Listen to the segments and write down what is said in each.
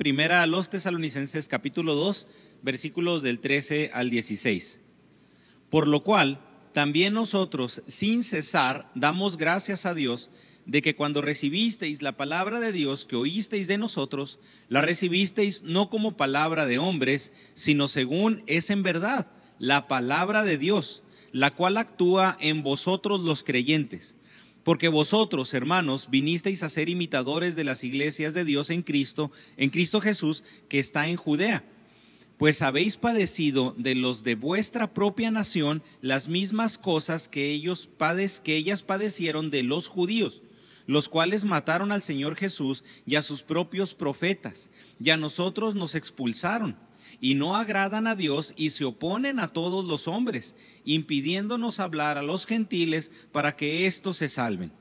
Primera a los tesalonicenses capítulo 2, versículos del 13 al 16. Por lo cual, también nosotros, sin cesar, damos gracias a Dios de que cuando recibisteis la palabra de Dios que oísteis de nosotros, la recibisteis no como palabra de hombres, sino según es en verdad la palabra de Dios, la cual actúa en vosotros los creyentes. Porque vosotros, hermanos, vinisteis a ser imitadores de las iglesias de Dios en Cristo, en Cristo Jesús, que está en Judea. Pues habéis padecido de los de vuestra propia nación las mismas cosas que ellos que ellas padecieron de los judíos, los cuales mataron al Señor Jesús y a sus propios profetas, y a nosotros nos expulsaron y no agradan a Dios y se oponen a todos los hombres, impidiéndonos hablar a los gentiles para que éstos se salven.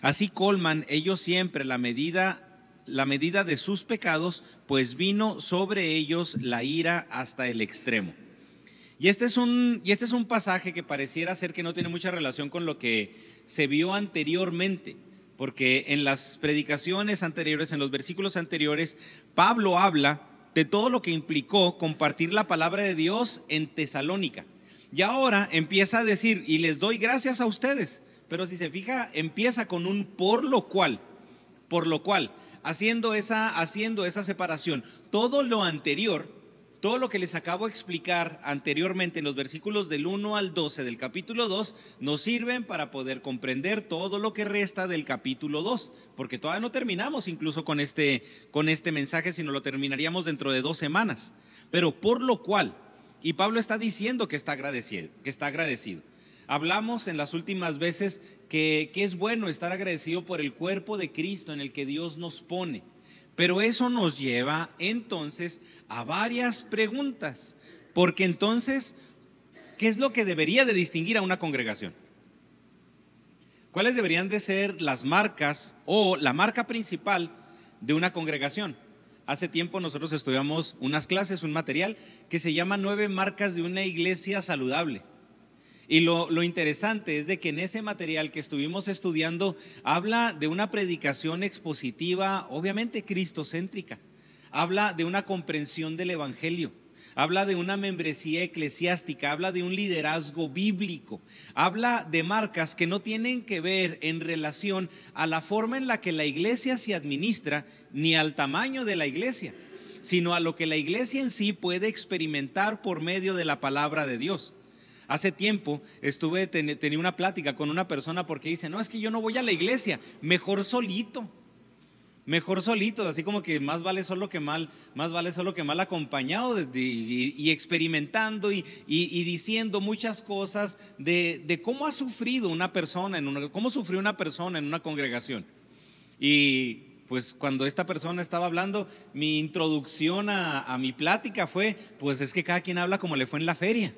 Así colman ellos siempre la medida la medida de sus pecados, pues vino sobre ellos la ira hasta el extremo. Y este es un, y este es un pasaje que pareciera ser que no tiene mucha relación con lo que se vio anteriormente, porque en las predicaciones anteriores, en los versículos anteriores, Pablo habla de todo lo que implicó compartir la palabra de Dios en Tesalónica. Y ahora empieza a decir, y les doy gracias a ustedes, pero si se fija, empieza con un por lo cual, por lo cual, haciendo esa, haciendo esa separación. Todo lo anterior todo lo que les acabo de explicar anteriormente en los versículos del 1 al 12 del capítulo 2 nos sirven para poder comprender todo lo que resta del capítulo 2, porque todavía no terminamos incluso con este, con este mensaje, sino lo terminaríamos dentro de dos semanas. Pero por lo cual, y Pablo está diciendo que está agradecido, que está agradecido. Hablamos en las últimas veces que, que es bueno estar agradecido por el cuerpo de Cristo en el que Dios nos pone. Pero eso nos lleva entonces a varias preguntas, porque entonces, ¿qué es lo que debería de distinguir a una congregación? ¿Cuáles deberían de ser las marcas o la marca principal de una congregación? Hace tiempo nosotros estudiamos unas clases, un material que se llama Nueve marcas de una iglesia saludable. Y lo, interesante es de que en ese material que estuvimos estudiando habla de una predicación expositiva, obviamente cristocéntrica. Habla de una comprensión del Evangelio. Habla de una membresía eclesiástica, habla de un liderazgo bíblico, habla de marcas que no tienen que ver en relación a la forma en la que la iglesia se administra ni al tamaño de la iglesia, sino a lo que la iglesia en sí puede experimentar por medio de la palabra de Dios. Hace tiempo estuve, tenía una plática con una persona porque dice, no, es que yo no voy a la iglesia, mejor solito. Mejor solito, así como que más vale solo que mal, más vale solo que mal acompañado y, experimentando y, diciendo muchas cosas de, cómo ha sufrido una persona, en una, cómo sufrió una persona en una congregación. Y pues cuando esta persona estaba hablando, mi introducción a mi plática fue, pues es que cada quien habla como le fue en la feria.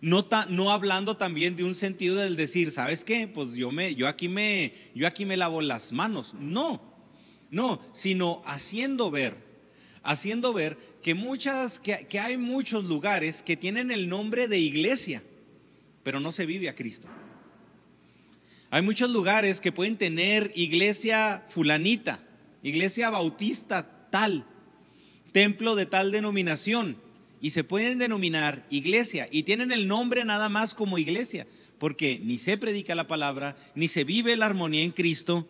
No, hablando también de un sentido del decir, ¿sabes qué? Pues yo, me, yo, aquí me, yo aquí me lavo las manos. No, no, sino haciendo ver, haciendo ver que, muchas, que, que hay muchos lugares que tienen el nombre de iglesia, pero no se vive a Cristo. Hay muchos lugares que pueden tener iglesia fulanita, iglesia bautista tal, templo de tal denominación, y se pueden denominar iglesia y tienen el nombre nada más como iglesia, porque ni se predica la palabra, ni se vive la armonía en Cristo,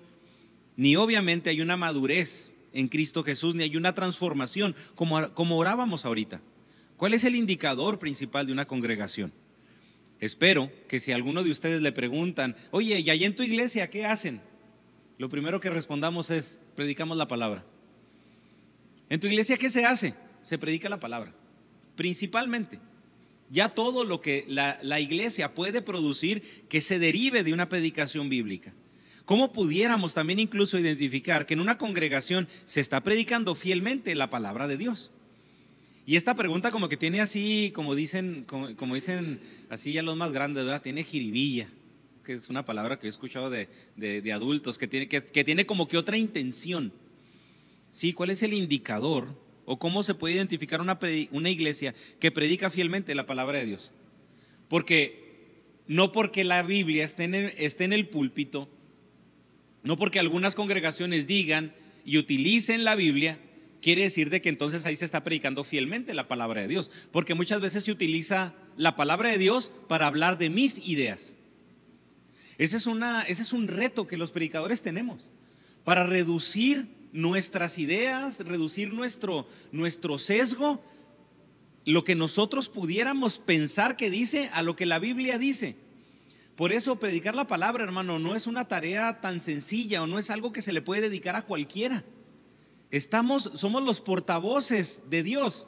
ni obviamente hay una madurez en Cristo Jesús, ni hay una transformación como, como orábamos ahorita. ¿Cuál es el indicador principal de una congregación? Espero que si alguno de ustedes le preguntan, oye, ¿y allá en tu iglesia qué hacen? Lo primero que respondamos es, predicamos la palabra. ¿En tu iglesia qué se hace? Se predica la palabra principalmente. Ya todo lo que la, iglesia puede producir que se derive de una predicación bíblica. ¿Cómo pudiéramos también incluso identificar que en una congregación se está predicando fielmente la palabra de Dios? Y esta pregunta como que tiene así, como dicen, como, dicen así ya los más grandes, ¿verdad? Tiene jiribilla, que es una palabra que he escuchado de, adultos, que tiene, que, que tiene como que otra intención. Sí, ¿cuál es el indicador ¿O cómo se puede identificar una, iglesia que predica fielmente la palabra de Dios? Porque no porque la Biblia esté en, el, púlpito, no porque algunas congregaciones digan y utilicen la Biblia, quiere decir de que entonces ahí se está predicando fielmente la palabra de Dios, porque muchas veces se utiliza la palabra de Dios para hablar de mis ideas. Ese es, ese es un reto que los predicadores tenemos, para reducir nuestras ideas, reducir nuestro, nuestro sesgo, lo que nosotros pudiéramos pensar que dice a lo que la Biblia dice. Por eso predicar la palabra, hermano, no es una tarea tan sencilla o no es algo que se le puede dedicar a cualquiera. Estamos, somos los portavoces de Dios.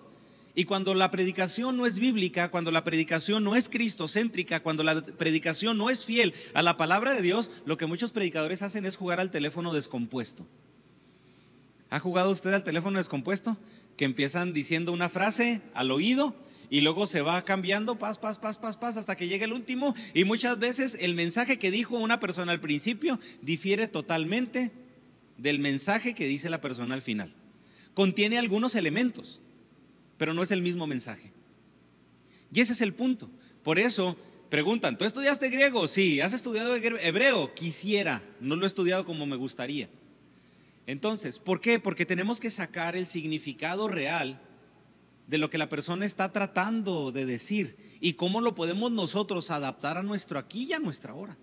Y cuando la predicación no es bíblica, cuando la predicación no es cristocéntrica, cuando la predicación no es fiel a la palabra de Dios, lo que muchos predicadores hacen es jugar al teléfono descompuesto. ¿Ha jugado usted al teléfono descompuesto? Que empiezan diciendo una frase al oído y luego se va cambiando, paz, paz, paz, paz, paz, hasta que llega el último. Y muchas veces el mensaje que dijo una persona al principio difiere totalmente del mensaje que dice la persona al final. Contiene algunos elementos, pero no es el mismo mensaje. Y ese es el punto. Por eso preguntan, ¿tú estudiaste griego? Sí, ¿has estudiado hebreo? Quisiera, no lo he estudiado como me gustaría. Entonces, ¿por qué? Porque tenemos que sacar el significado real de lo que la persona está tratando de decir y cómo lo podemos nosotros adaptar a nuestro aquí y a nuestra hora.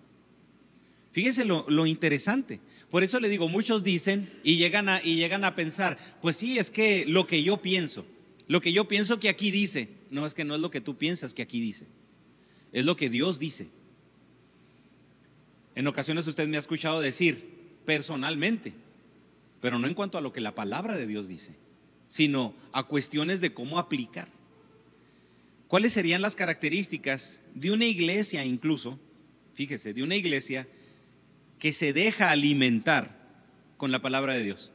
Fíjese lo, interesante. Por eso le digo, muchos dicen y llegan, a, y llegan a pensar, pues sí, es que lo que yo pienso, lo que yo pienso que aquí dice, no es que no es lo que tú piensas que aquí dice, es lo que Dios dice. En ocasiones usted me ha escuchado decir personalmente, pero no en cuanto a lo que la palabra de Dios dice sino a cuestiones de cómo aplicar. ¿Cuáles serían las características de una iglesia incluso, fíjese, de una iglesia que se deja alimentar con la palabra de Dios?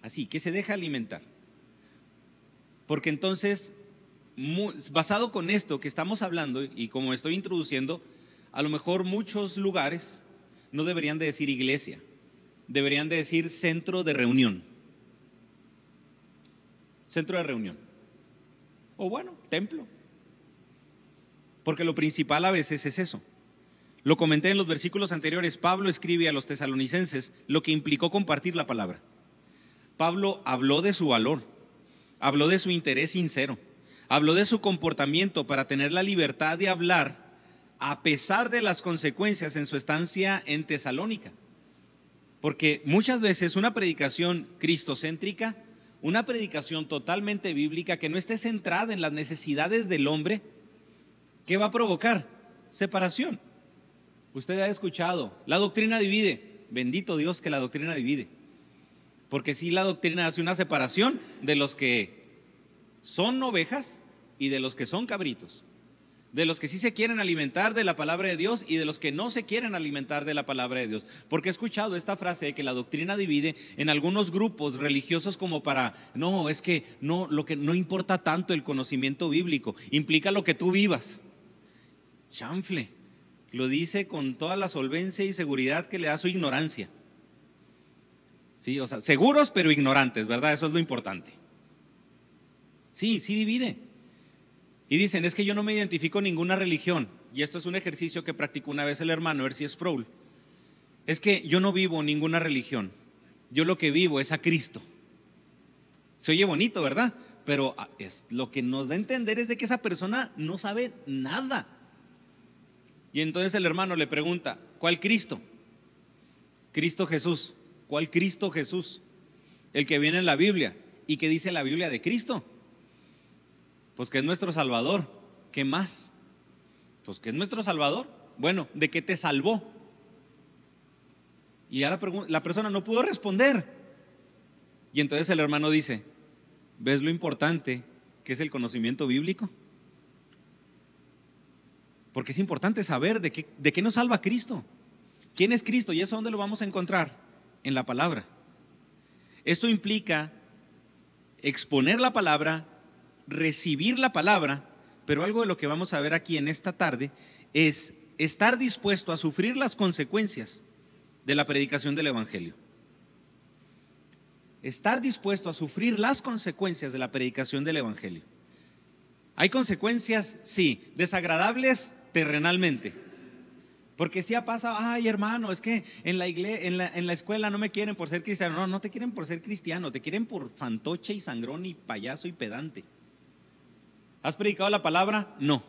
Así, que se deja alimentar. Porque entonces, basado con esto que estamos hablando y como estoy introduciendo, a lo mejor muchos lugares no deberían de decir iglesia, deberían de decir centro de reunión centro de reunión. O bueno, templo. Porque lo principal a veces es eso. Lo comenté en los versículos anteriores. Pablo escribe a los tesalonicenses lo que implicó compartir la palabra. Pablo habló de su valor, habló de su interés sincero, habló de su comportamiento para tener la libertad de hablar a pesar de las consecuencias en su estancia en Tesalónica. Porque muchas veces una predicación cristocéntrica una predicación totalmente bíblica que no esté centrada en las necesidades del hombre, ¿qué va a provocar? Separación. Usted ha escuchado, la doctrina divide. Bendito Dios que la doctrina divide. Porque si la doctrina hace una separación de los que son ovejas y de los que son cabritos de los que sí se quieren alimentar de la palabra de Dios y de los que no se quieren alimentar de la palabra de Dios. Porque he escuchado esta frase de que la doctrina divide en algunos grupos religiosos como para, no, es que no, lo que no importa tanto el conocimiento bíblico, implica lo que tú vivas. Chanfle, lo dice con toda la solvencia y seguridad que le da su ignorancia. Sí, o sea, seguros pero ignorantes, ¿verdad? Eso es lo importante. Sí, sí divide. Y dicen, es que yo no me identifico ninguna religión. Y esto es un ejercicio que practicó una vez el hermano Ercy Sproul. Es que yo no vivo ninguna religión. Yo lo que vivo es a Cristo. Se oye bonito, ¿verdad? Pero ah, es, lo que nos da a entender es de que esa persona no sabe nada. Y entonces el hermano le pregunta, ¿cuál Cristo? Cristo Jesús. ¿Cuál Cristo Jesús? El que viene en la Biblia. ¿Y qué dice la Biblia de Cristo? Pues que es nuestro Salvador. ¿Qué más? Pues que es nuestro Salvador. Bueno, ¿de qué te salvó? Y ahora la persona no pudo responder. Y entonces el hermano dice, ¿ves lo importante que es el conocimiento bíblico? Porque es importante saber de qué, de qué nos salva Cristo. ¿Quién es Cristo? ¿Y eso dónde lo vamos a encontrar? En la palabra. Esto implica exponer la palabra recibir la palabra, pero algo de lo que vamos a ver aquí en esta tarde es estar dispuesto a sufrir las consecuencias de la predicación del Evangelio. Estar dispuesto a sufrir las consecuencias de la predicación del Evangelio. ¿Hay consecuencias? Sí, desagradables terrenalmente, Porque si ha pasado, ay hermano, es que en la, en, la, en la escuela no me quieren por ser cristiano. No, no te quieren por ser cristiano, te quieren por fantoche y sangrón y payaso y pedante. ¿Has predicado la palabra? No.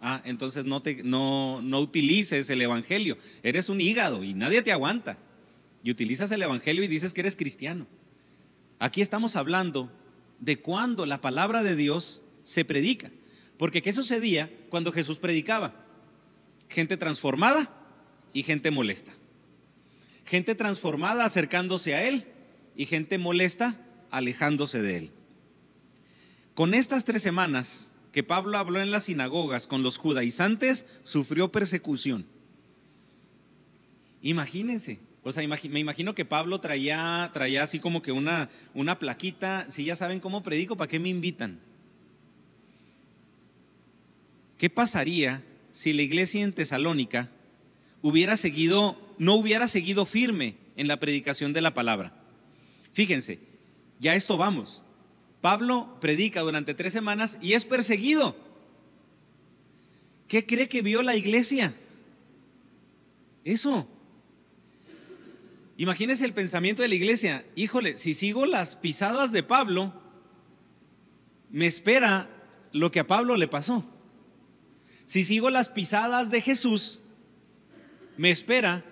Ah, entonces no, te, no, no utilices el Evangelio. Eres un hígado y nadie te aguanta. Y utilizas el Evangelio y dices que eres cristiano. Aquí estamos hablando de cuando la palabra de Dios se predica. Porque ¿qué sucedía cuando Jesús predicaba? gente transformada y gente molesta. Gente transformada acercándose a Él y gente molesta alejándose de Él. Con estas tres semanas que Pablo habló en las sinagogas con los judaizantes, sufrió persecución. Imagínense, o sea, me imagino que Pablo traía, traía así como que una, una plaquita, si ya saben cómo predico, ¿para qué me invitan? ¿Qué pasaría si la iglesia en Tesalónica hubiera seguido, no hubiera seguido firme en la predicación de la palabra. Fíjense, ya esto vamos. Pablo predica durante tres semanas y es perseguido. ¿Qué cree que vio la iglesia? Eso. Imagínese el pensamiento de la iglesia. Híjole, si sigo las pisadas de Pablo, me espera lo que a Pablo le pasó. Si sigo las pisadas de Jesús, me espera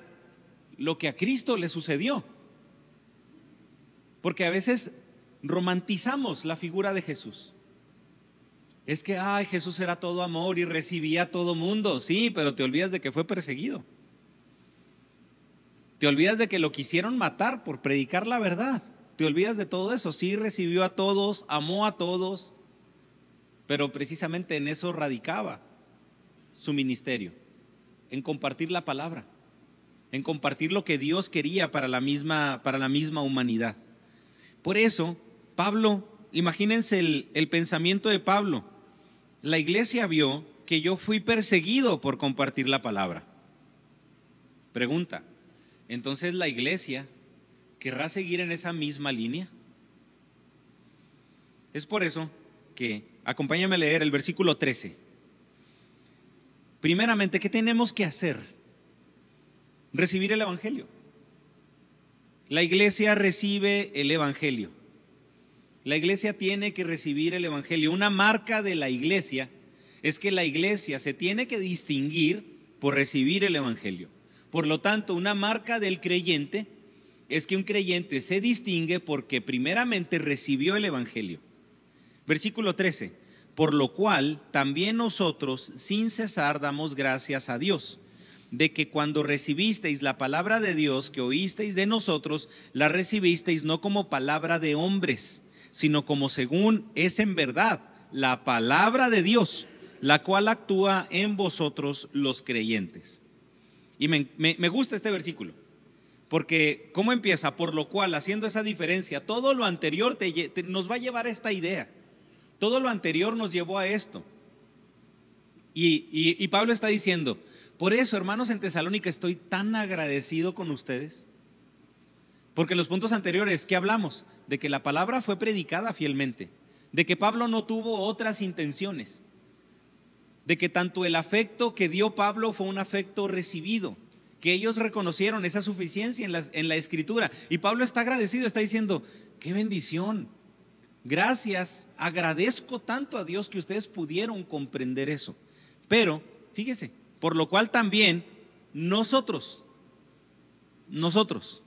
lo que a Cristo le sucedió. Porque a veces romantizamos la figura de Jesús. Es que, ay, Jesús era todo amor y recibía a todo mundo. Sí, pero te olvidas de que fue perseguido. Te olvidas de que lo quisieron matar por predicar la verdad. Te olvidas de todo eso. Sí, recibió a todos, amó a todos, pero precisamente en eso radicaba su ministerio, en compartir la palabra, en compartir lo que Dios quería para la misma, para la misma humanidad. Por eso, Pablo, imagínense el, pensamiento de Pablo. La iglesia vio que yo fui perseguido por compartir la palabra. Pregunta, entonces la iglesia querrá seguir en esa misma línea? Es por eso que, acompáñame a leer el versículo 13. Primeramente, ¿qué tenemos que hacer? Recibir el Evangelio. La iglesia recibe el Evangelio. La iglesia tiene que recibir el Evangelio. Una marca de la iglesia es que la iglesia se tiene que distinguir por recibir el Evangelio. Por lo tanto, una marca del creyente es que un creyente se distingue porque primeramente recibió el Evangelio. Versículo 13 por lo cual también nosotros sin cesar damos gracias a Dios, de que cuando recibisteis la palabra de Dios que oísteis de nosotros, la recibisteis no como palabra de hombres, sino como según es en verdad la palabra de Dios, la cual actúa en vosotros los creyentes. Y me, gusta este versículo, porque ¿cómo empieza? Por lo cual, haciendo esa diferencia, todo lo anterior nos va a llevar a esta idea todo lo anterior nos llevó a esto. Y, Pablo está diciendo, por eso, hermanos en Tesalónica, estoy tan agradecido con ustedes. Porque en los puntos anteriores, ¿qué hablamos? De que la palabra fue predicada fielmente, de que Pablo no tuvo otras intenciones, de que tanto el afecto que dio Pablo fue un afecto recibido, que ellos reconocieron esa suficiencia en la, en la escritura. Y Pablo está agradecido, está diciendo, qué bendición, Gracias, agradezco tanto a Dios que ustedes pudieron comprender eso. Pero, fíjese, por lo cual también nosotros, nosotros,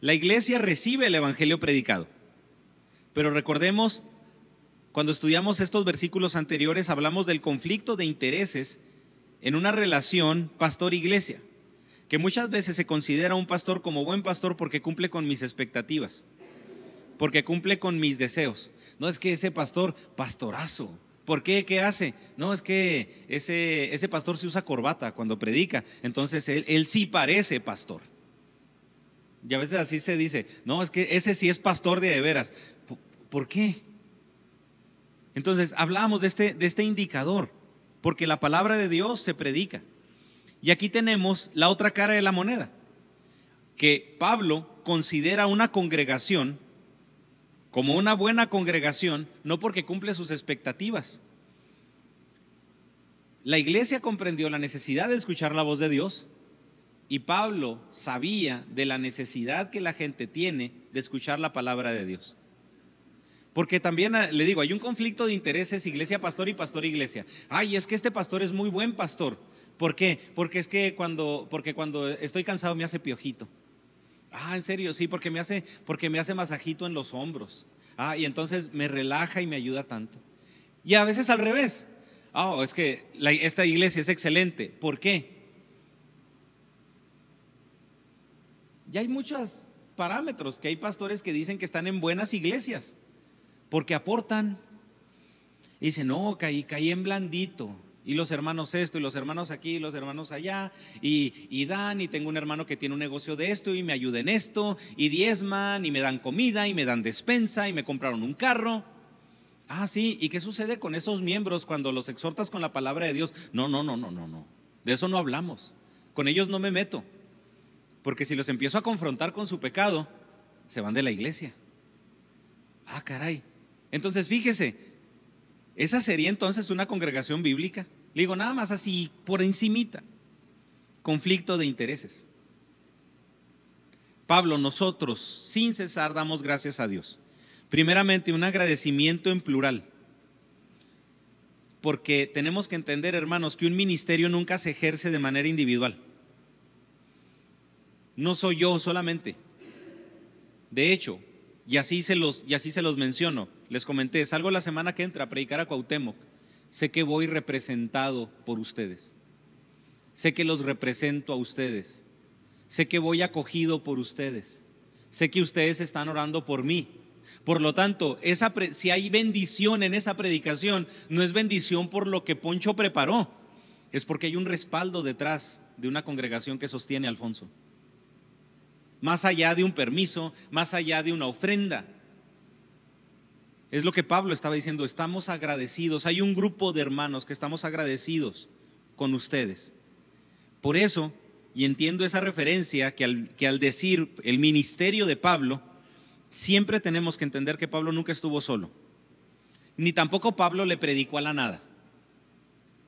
la iglesia recibe el Evangelio predicado. Pero recordemos, cuando estudiamos estos versículos anteriores, hablamos del conflicto de intereses en una relación pastor-iglesia, que muchas veces se considera un pastor como buen pastor porque cumple con mis expectativas porque cumple con mis deseos. No es que ese pastor, pastorazo. ¿Por qué? ¿Qué hace? No, es que ese, ese pastor se usa corbata cuando predica. Entonces él, él sí parece pastor. Y a veces así se dice, no, es que ese sí es pastor de, de veras. ¿Por qué? Entonces hablamos de este, de este indicador, porque la palabra de Dios se predica. Y aquí tenemos la otra cara de la moneda, que Pablo considera una congregación como una buena congregación, no porque cumple sus expectativas. la iglesia comprendió la necesidad de escuchar la voz de Dios y Pablo sabía de la necesidad que la gente tiene de escuchar la palabra de Dios. Porque también ah, le digo, hay un conflicto de intereses iglesia pastor y pastor iglesia. Ay, es que este pastor es muy buen pastor. ¿Por qué? Porque es que cuando porque cuando estoy cansado me hace piojito. Ah, en serio, sí, porque me hace porque me hace masajito en los hombros. Ah, y entonces me relaja y me ayuda tanto. Y a veces al revés. Ah, es que esta iglesia es excelente. ¿Por qué? Ya hay muchos parámetros que hay pastores que dicen que están en buenas iglesias porque aportan. Y dicen, no, caí, caí en blandito. Y los hermanos esto, y los hermanos aquí, y los hermanos allá, y, y, dan, y tengo un hermano que tiene un negocio de esto, y me ayuda en esto, y diezman, y me dan comida, y me dan despensa, y me compraron un carro. Ah, sí, ¿y qué sucede con esos miembros cuando los exhortas con la palabra de Dios? No, no, no, no, no, no. De eso no hablamos. Con ellos no me meto. Porque si los empiezo a confrontar con su pecado, se van de la iglesia. Ah, caray. Entonces, fíjese, esa sería entonces una congregación bíblica. Le digo, nada más así, por encimita. Conflicto de intereses. Pablo, nosotros, sin cesar, damos gracias a Dios. Primeramente, un agradecimiento en plural. Porque tenemos que entender, hermanos, que un ministerio nunca se ejerce de manera individual no soy yo solamente. De hecho, y así se los, y así se los menciono, les comenté, salgo la semana que entra a predicar a Cuauhtémoc. Sé que voy representado por ustedes. Sé que los represento a ustedes. Sé que voy acogido por ustedes. Sé que ustedes están orando por mí. Por lo tanto, esa, si hay bendición en esa predicación, no es bendición por lo que Poncho preparó, es porque hay un respaldo detrás de una congregación que sostiene a Alfonso más allá de un permiso, más allá de una ofrenda. Es lo que Pablo estaba diciendo, estamos agradecidos, hay un grupo de hermanos que estamos agradecidos con ustedes. Por eso, y entiendo esa referencia, que al, que al decir el ministerio de Pablo, siempre tenemos que entender que Pablo nunca estuvo solo, ni tampoco Pablo le predicó a la nada,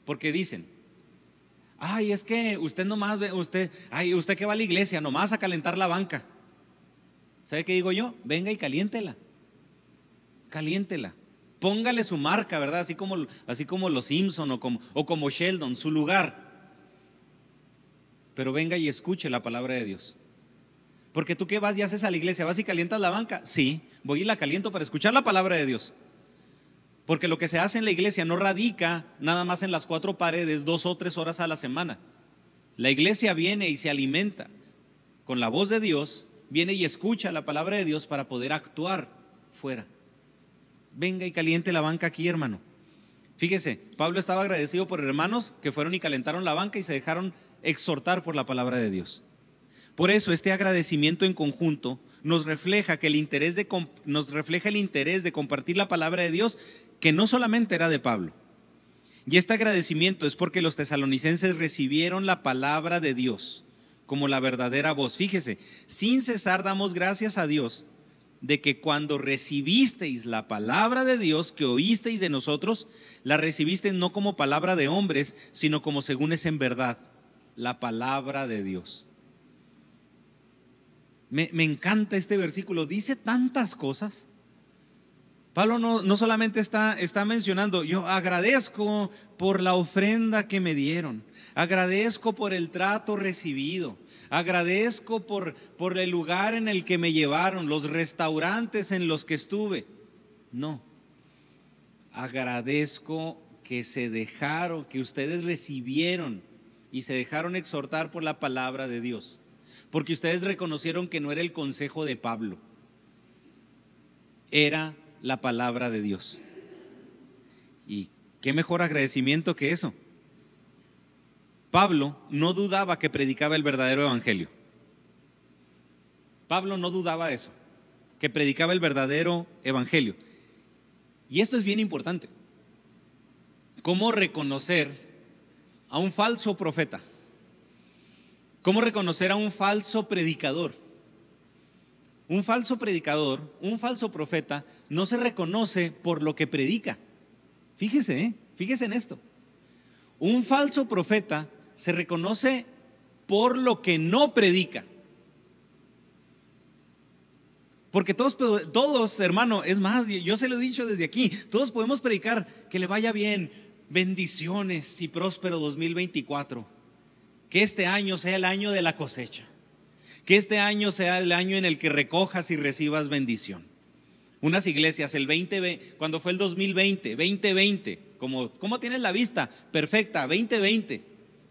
porque dicen, Ay, es que usted nomás, usted, ay, usted que va a la iglesia, nomás a calentar la banca. ¿Sabe qué digo yo? Venga y caliéntela. Caliéntela. Póngale su marca, ¿verdad? Así como, así como los Simpson o como, o como Sheldon, su lugar. Pero venga y escuche la palabra de Dios. Porque tú qué vas y haces a la iglesia, vas y calientas la banca. Sí, voy y la caliento para escuchar la palabra de Dios. Porque lo que se hace en la iglesia no radica nada más en las cuatro paredes dos o tres horas a la semana. La iglesia viene y se alimenta con la voz de Dios, viene y escucha la palabra de Dios para poder actuar fuera. Venga y caliente la banca aquí, hermano. Fíjese, Pablo estaba agradecido por hermanos que fueron y calentaron la banca y se dejaron exhortar por la palabra de Dios. Por eso este agradecimiento en conjunto nos refleja que el interés de nos refleja el interés de compartir la palabra de Dios que no solamente era de Pablo. Y este agradecimiento es porque los tesalonicenses recibieron la palabra de Dios como la verdadera voz. Fíjese, sin cesar damos gracias a Dios de que cuando recibisteis la palabra de Dios que oísteis de nosotros, la recibisteis no como palabra de hombres, sino como según es en verdad, la palabra de Dios. Me, me encanta este versículo, dice tantas cosas. Pablo no, solamente está, está mencionando, yo agradezco por la ofrenda que me dieron, agradezco por el trato recibido, agradezco por, por el lugar en el que me llevaron, los restaurantes en los que estuve. No, agradezco que se dejaron, que ustedes recibieron y se dejaron exhortar por la palabra de Dios, porque ustedes reconocieron que no era el consejo de Pablo, era la palabra de Dios. Y qué mejor agradecimiento que eso. Pablo no dudaba que predicaba el verdadero evangelio. Pablo no dudaba eso, que predicaba el verdadero evangelio. Y esto es bien importante. ¿Cómo reconocer a un falso profeta? ¿Cómo reconocer a un falso predicador? Un falso predicador, un falso profeta, no se reconoce por lo que predica. Fíjese, ¿eh? fíjese en esto. Un falso profeta se reconoce por lo que no predica. Porque todos, todos, hermano, es más, yo se lo he dicho desde aquí, todos podemos predicar que le vaya bien, bendiciones y próspero 2024. Que este año sea el año de la cosecha. Que este año sea el año en el que recojas y recibas bendición. Unas iglesias, el 20, cuando fue el 2020, 2020, como, ¿cómo tienes la vista? Perfecta, 2020.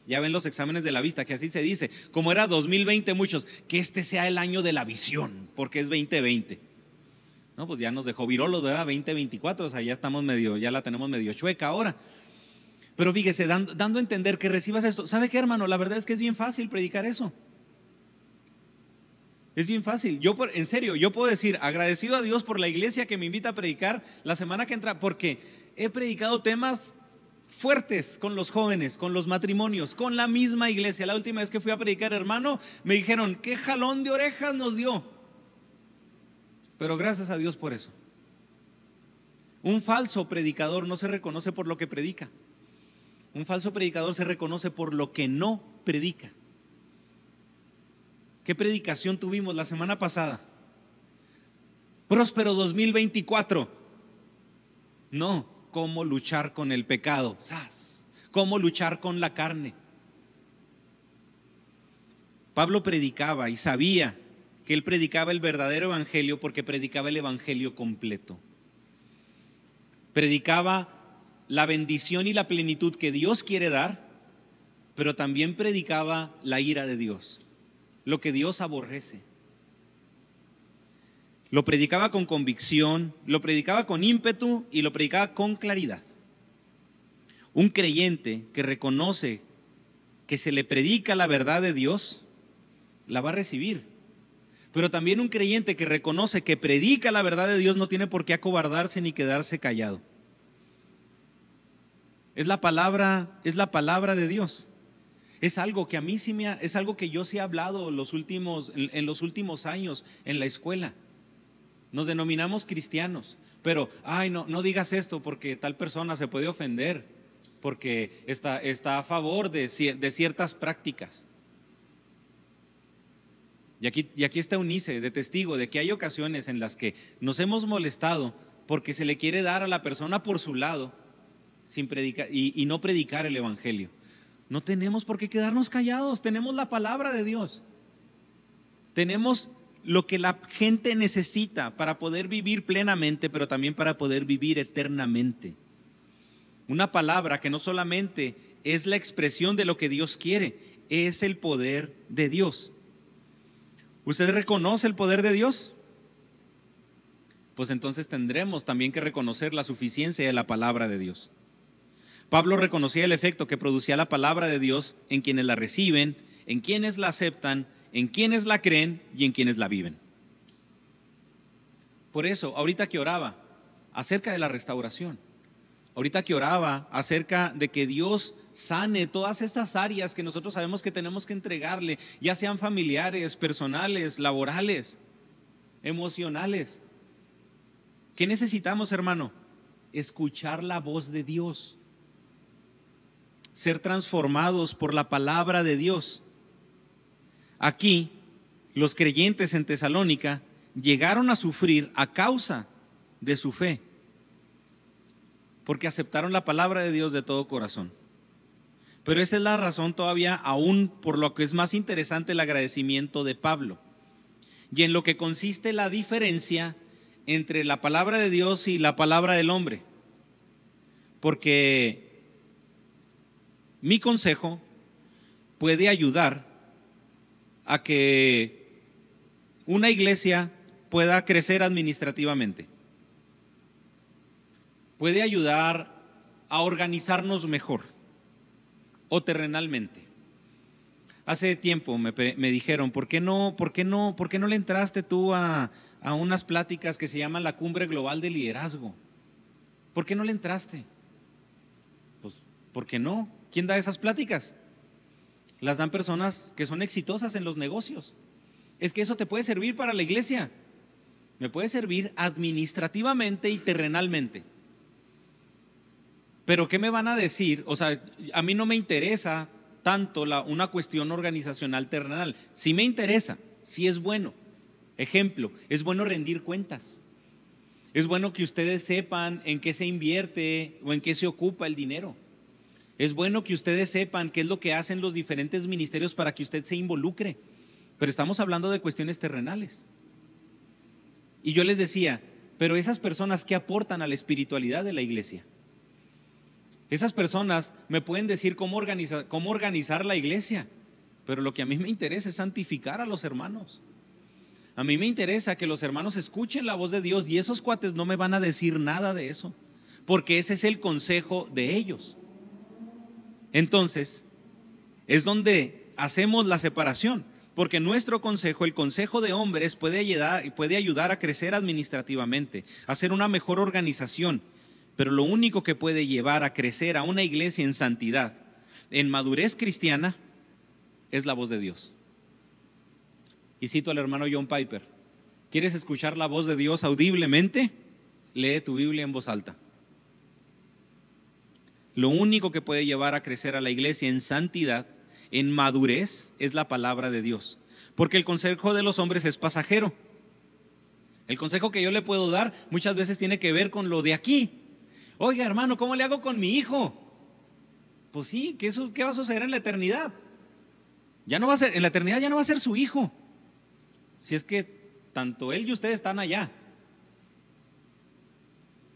Ya ven los exámenes de la vista, que así se dice. Como era 2020 muchos, que este sea el año de la visión, porque es 2020. No, pues ya nos dejó virolos, ¿verdad? 2024, o sea, ya estamos medio, ya la tenemos medio chueca ahora. Pero fíjese, dando, dando a entender que recibas esto. ¿Sabe qué, hermano? La verdad es que es bien fácil predicar eso. Es bien fácil. Yo, en serio, yo puedo decir, agradecido a Dios por la iglesia que me invita a predicar la semana que entra, porque he predicado temas fuertes con los jóvenes, con los matrimonios, con la misma iglesia. La última vez que fui a predicar, hermano, me dijeron, qué jalón de orejas nos dio. Pero gracias a Dios por eso. Un falso predicador no se reconoce por lo que predica. Un falso predicador se reconoce por lo que no predica. ¿Qué predicación tuvimos la semana pasada? Próspero 2024. No, cómo luchar con el pecado, ¡Sas! cómo luchar con la carne. Pablo predicaba y sabía que él predicaba el verdadero evangelio porque predicaba el evangelio completo. Predicaba la bendición y la plenitud que Dios quiere dar, pero también predicaba la ira de Dios, lo que Dios aborrece. Lo predicaba con convicción, lo predicaba con ímpetu y lo predicaba con claridad. Un creyente que reconoce que se le predica la verdad de Dios, la va a recibir. Pero también un creyente que reconoce que predica la verdad de Dios no tiene por qué acobardarse ni quedarse callado. Es la palabra, es la palabra de Dios. Es algo que a mí sí me es algo que yo sí he hablado los últimos, en los últimos años en la escuela. Nos denominamos cristianos, pero, ay, no, no digas esto porque tal persona se puede ofender, porque está, está a favor de, de ciertas prácticas. Y aquí, y aquí está Unice de testigo de que hay ocasiones en las que nos hemos molestado porque se le quiere dar a la persona por su lado sin predicar, y no predicar el Evangelio. No tenemos por qué quedarnos callados, tenemos la palabra de Dios. Tenemos lo que la gente necesita para poder vivir plenamente, pero también para poder vivir eternamente. Una palabra que no solamente es la expresión de lo que Dios quiere, es el poder de Dios. ¿Usted reconoce el poder de Dios? Pues entonces tendremos también que reconocer la suficiencia de la palabra de Dios. Pablo reconocía el efecto que producía la palabra de Dios en quienes la reciben, en quienes la aceptan en quienes la creen y en quienes la viven. Por eso, ahorita que oraba acerca de la restauración, ahorita que oraba acerca de que Dios sane todas esas áreas que nosotros sabemos que tenemos que entregarle, ya sean familiares, personales, laborales, emocionales. ¿Qué necesitamos, hermano? Escuchar la voz de Dios, ser transformados por la palabra de Dios Aquí, los creyentes en Tesalónica llegaron a sufrir a causa de su fe, porque aceptaron la palabra de Dios de todo corazón. Pero esa es la razón todavía aún por lo que es más interesante el agradecimiento de Pablo y en lo que consiste la diferencia entre la palabra de Dios y la palabra del hombre. Porque mi consejo puede ayudar a que una iglesia pueda crecer administrativamente. Puede ayudar a organizarnos mejor o terrenalmente. Hace tiempo me, dijeron, ¿por qué, no, por, qué no, ¿por qué no le entraste tú a, a unas pláticas que se llaman la Cumbre Global de Liderazgo? ¿Por qué no le entraste? Pues, ¿por qué no? ¿Quién da esas pláticas? las dan personas que son exitosas en los negocios. Es que eso te puede servir para la iglesia. Me puede servir administrativamente y terrenalmente. Pero ¿qué me van a decir? O sea, a mí no me interesa tanto la, una cuestión organizacional terrenal. Sí me interesa, sí es bueno. Ejemplo, es bueno rendir cuentas. Es bueno que ustedes sepan en qué se invierte o en qué se ocupa el dinero. Es bueno que ustedes sepan qué es lo que hacen los diferentes ministerios para que usted se involucre. Pero estamos hablando de cuestiones terrenales. Y yo les decía, pero esas personas que aportan a la espiritualidad de la iglesia, esas personas me pueden decir cómo organizar, la iglesia, pero lo que a mí me interesa es santificar a los hermanos. A mí me interesa que los hermanos escuchen la voz de Dios y esos cuates no me van a decir nada de eso, porque ese es el consejo de ellos. Entonces, es donde hacemos la separación, porque nuestro consejo, el consejo de hombres, puede ayudar, puede ayudar a crecer administrativamente, a hacer una mejor organización, pero lo único que puede llevar a crecer a una iglesia en santidad, en madurez cristiana, es la voz de Dios. Y cito al hermano John Piper, ¿quieres escuchar la voz de Dios audiblemente? Lee tu Biblia en voz alta. Lo único que puede llevar a crecer a la iglesia en santidad, en madurez, es la palabra de Dios. Porque el consejo de los hombres es pasajero. El consejo que yo le puedo dar muchas veces tiene que ver con lo de aquí. Oiga, hermano, ¿cómo le hago con mi hijo? Pues sí, ¿qué, ¿qué va a suceder en la eternidad? Ya no va a ser, en la eternidad ya no va a ser su hijo. Si es que tanto él y usted están allá.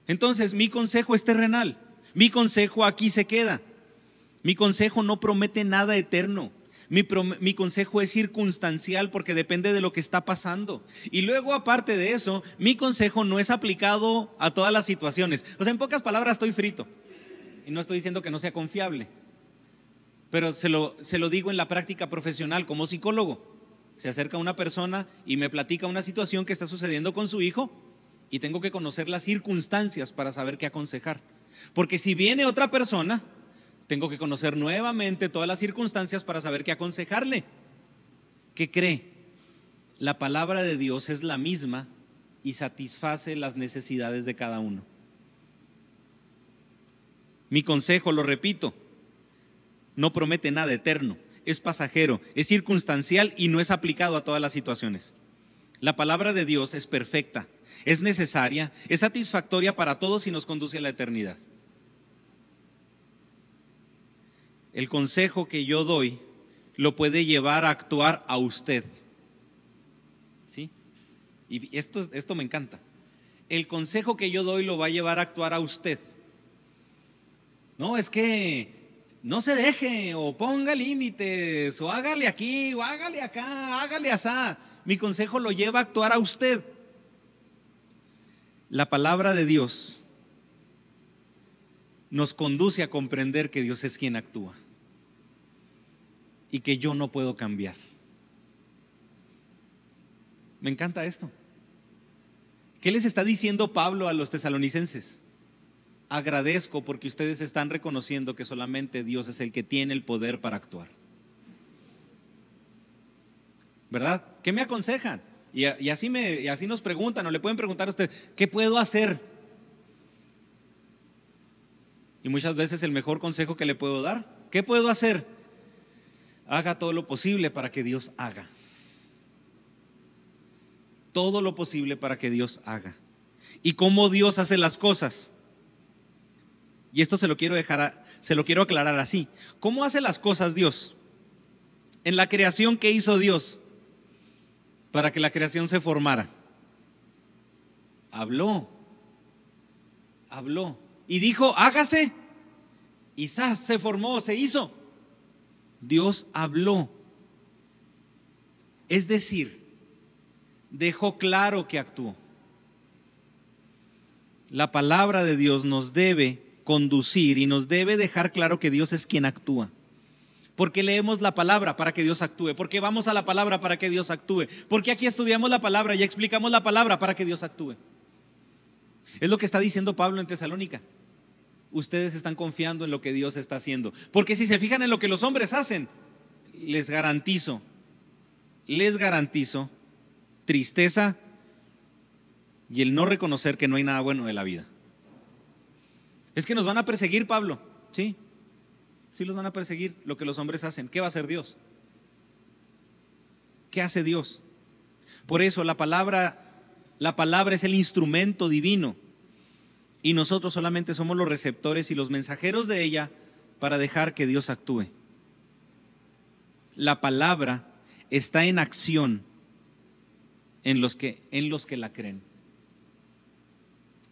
Entonces, mi consejo es terrenal. Mi consejo aquí se queda. Mi consejo no promete nada eterno. Mi, consejo es circunstancial porque depende de lo que está pasando. Y luego, aparte de eso, mi consejo no es aplicado a todas las situaciones. O sea, en pocas palabras, estoy frito. Y no estoy diciendo que no sea confiable. Pero se lo, se lo digo en la práctica profesional como psicólogo. Se acerca una persona y me platica una situación que está sucediendo con su hijo y tengo que conocer las circunstancias para saber qué aconsejar. Porque si viene otra persona, tengo que conocer nuevamente todas las circunstancias para saber qué aconsejarle. ¿Qué cree? La palabra de Dios es la misma y satisface las necesidades de cada uno. Mi consejo, lo repito, no promete nada eterno, es pasajero, es circunstancial y no es aplicado a todas las situaciones. La palabra de Dios es perfecta, es necesaria, es satisfactoria para todos y nos conduce a la eternidad. El consejo que yo doy lo puede llevar a actuar a usted. ¿Sí? Y esto, esto me encanta. El consejo que yo doy lo va a llevar a actuar a usted. No, es que no se deje o ponga límites o hágale aquí o hágale acá, hágale asá. Mi consejo lo lleva a actuar a usted. La palabra de Dios nos conduce a comprender que Dios es quien actúa y que yo no puedo cambiar. Me encanta esto. ¿Qué les está diciendo Pablo a los tesalonicenses? Agradezco porque ustedes están reconociendo que solamente Dios es el que tiene el poder para actuar. ¿Verdad? ¿Qué me aconsejan? Y, así, me, y así nos preguntan o le pueden preguntar a usted, ¿qué puedo hacer? Y muchas veces el mejor consejo que le puedo dar, ¿qué puedo hacer? haga todo lo posible para que Dios haga. Todo lo posible para que Dios haga. ¿Y cómo Dios hace las cosas? Y esto se lo quiero dejar, se lo quiero aclarar así. ¿Cómo hace las cosas Dios? En la creación que hizo Dios para que la creación se formara. Habló. Habló. Y dijo, hágase. Y se formó, se hizo. Dios habló. Es decir, dejó claro que actuó. La palabra de Dios nos debe conducir y nos debe dejar claro que Dios es quien actúa. Porque leemos la palabra para que Dios actúe. Porque vamos a la palabra para que Dios actúe. Porque aquí estudiamos la palabra y explicamos la palabra para que Dios actúe. Es lo que está diciendo Pablo en Tesalónica ustedes están confiando en lo que Dios está haciendo. Porque si se fijan en lo que los hombres hacen, les garantizo, les garantizo tristeza y el no reconocer que no hay nada bueno de la vida. Es que nos van a perseguir, Pablo. Sí, sí los van a perseguir lo que los hombres hacen. ¿Qué va a hacer Dios? ¿Qué hace Dios? Por eso la palabra, la palabra es el instrumento divino y nosotros solamente somos los receptores y los mensajeros de ella para dejar que Dios actúe. La palabra está en acción en los que, en los que la creen.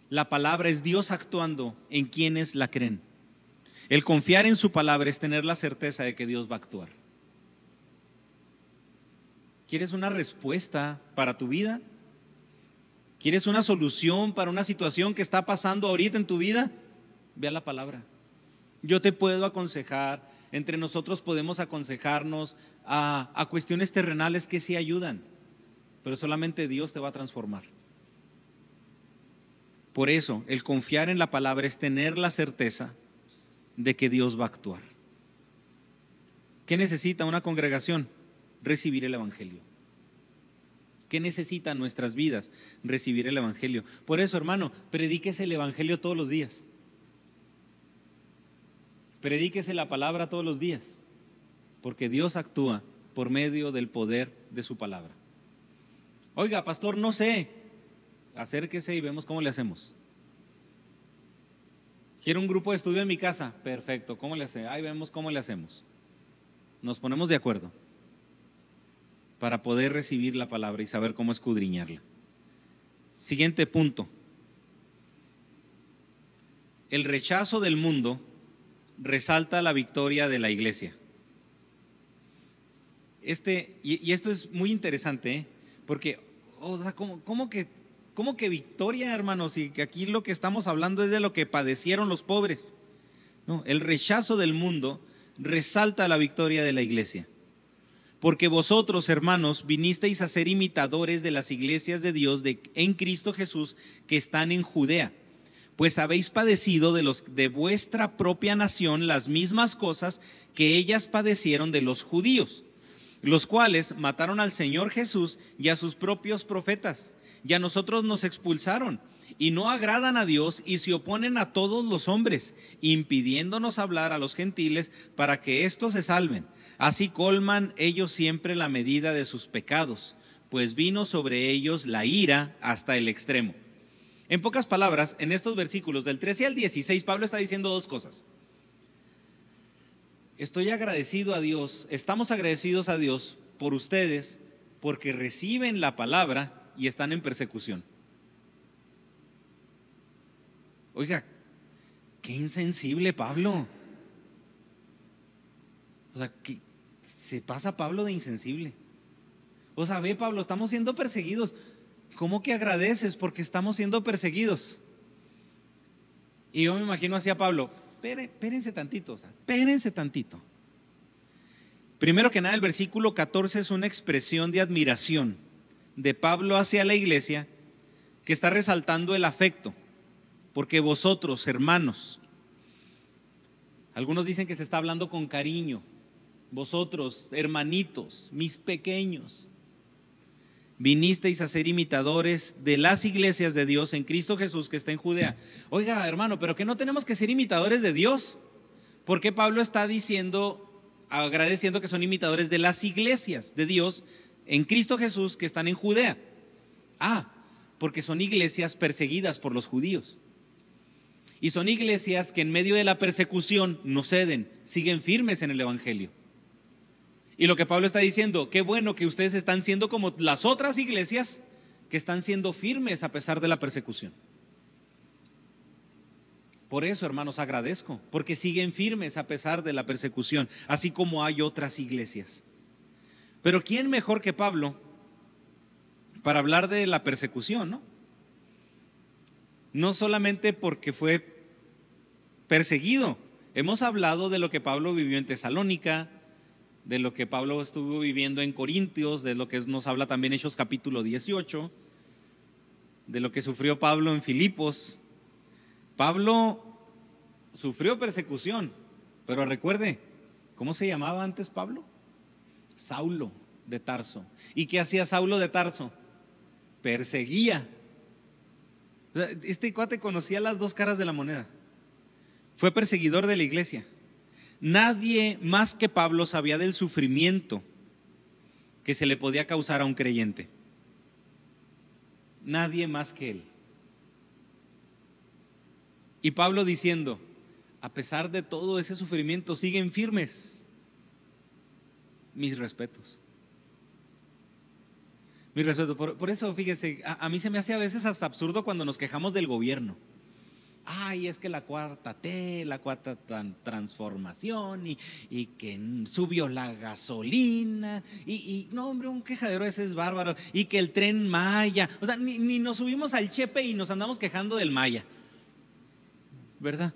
La palabra es Dios actuando en quienes la creen. El confiar en su palabra es tener la certeza de que Dios va a actuar. ¿Quieres una respuesta para tu vida? ¿Quieres una solución para una situación que está pasando ahorita en tu vida? Ve a la palabra. Yo te puedo aconsejar, entre nosotros podemos aconsejarnos a, a, cuestiones terrenales que sí ayudan, pero solamente Dios te va a transformar. Por eso, el confiar en la palabra es tener la certeza de que Dios va a actuar. ¿Qué necesita una congregación? Recibir el Evangelio. ¿Qué necesitan nuestras vidas? Recibir el Evangelio. Por eso, hermano, predíquese el Evangelio todos los días. Predíquese la palabra todos los días. Porque Dios actúa por medio del poder de su palabra. Oiga, pastor, no sé. Acérquese y vemos cómo le hacemos. Quiero un grupo de estudio en mi casa. Perfecto, ¿cómo le hacemos? Ahí vemos cómo le hacemos. Nos ponemos de acuerdo para poder recibir la palabra y saber cómo escudriñarla. Siguiente punto. El rechazo del mundo resalta la victoria de la iglesia. Este, y, esto es muy interesante, ¿eh? porque, o sea, ¿cómo, que, ¿cómo que victoria, hermanos? Y que aquí lo que estamos hablando es de lo que padecieron los pobres. No, el rechazo del mundo resalta la victoria de la iglesia. Porque vosotros, hermanos, vinisteis a ser imitadores de las iglesias de Dios de, en Cristo Jesús que están en Judea, pues habéis padecido de los de vuestra propia nación las mismas cosas que ellas padecieron de los judíos, los cuales mataron al Señor Jesús y a sus propios profetas, y a nosotros nos expulsaron y no agradan a Dios y se oponen a todos los hombres, impidiéndonos hablar a los gentiles para que éstos se salven. Así colman ellos siempre la medida de sus pecados, pues vino sobre ellos la ira hasta el extremo. En pocas palabras, en estos versículos del 13 al 16, Pablo está diciendo dos cosas. Estoy agradecido a Dios, estamos agradecidos a Dios por ustedes, porque reciben la palabra y están en persecución. Oiga, qué insensible Pablo. O sea, que se pasa Pablo de insensible. O sea, ve Pablo, estamos siendo perseguidos. ¿Cómo que agradeces porque estamos siendo perseguidos? Y yo me imagino así a Pablo, espérense tantito, espérense tantito. Primero que nada, el versículo 14 es una expresión de admiración de Pablo hacia la iglesia que está resaltando el afecto porque vosotros, hermanos, algunos dicen que se está hablando con cariño, vosotros, hermanitos, mis pequeños, vinisteis a ser imitadores de las iglesias de Dios en Cristo Jesús que está en Judea. Oiga, hermano, pero que no tenemos que ser imitadores de Dios. Porque Pablo está diciendo, agradeciendo que son imitadores de las iglesias de Dios en Cristo Jesús que están en Judea. Ah, porque son iglesias perseguidas por los judíos. Y son iglesias que en medio de la persecución no ceden, siguen firmes en el Evangelio. Y lo que Pablo está diciendo, qué bueno que ustedes están siendo como las otras iglesias que están siendo firmes a pesar de la persecución. Por eso, hermanos, agradezco, porque siguen firmes a pesar de la persecución, así como hay otras iglesias. Pero ¿quién mejor que Pablo para hablar de la persecución, no? No solamente porque fue perseguido. Hemos hablado de lo que Pablo vivió en Tesalónica, de lo que Pablo estuvo viviendo en Corintios, de lo que nos habla también Hechos capítulo 18, de lo que sufrió Pablo en Filipos. Pablo sufrió persecución, pero recuerde, ¿cómo se llamaba antes Pablo? Saulo de Tarso. ¿Y qué hacía Saulo de Tarso? Perseguía. Este cuate conocía las dos caras de la moneda. fue perseguidor de la iglesia. Nadie más que Pablo sabía del sufrimiento que se le podía causar a un creyente. Nadie más que él. Y Pablo diciendo, a pesar de todo ese sufrimiento, siguen firmes. Mis respetos. Mi respeto. Por, eso, fíjese, a, mí se me hace a veces hasta absurdo cuando nos quejamos del gobierno. Ay, es que la cuarta T, la cuarta transformación y, y, que subió la gasolina y, y, no, hombre, un quejadero ese es bárbaro y que el tren Maya, o sea, ni, ni nos subimos al Chepe y nos andamos quejando del Maya, ¿verdad?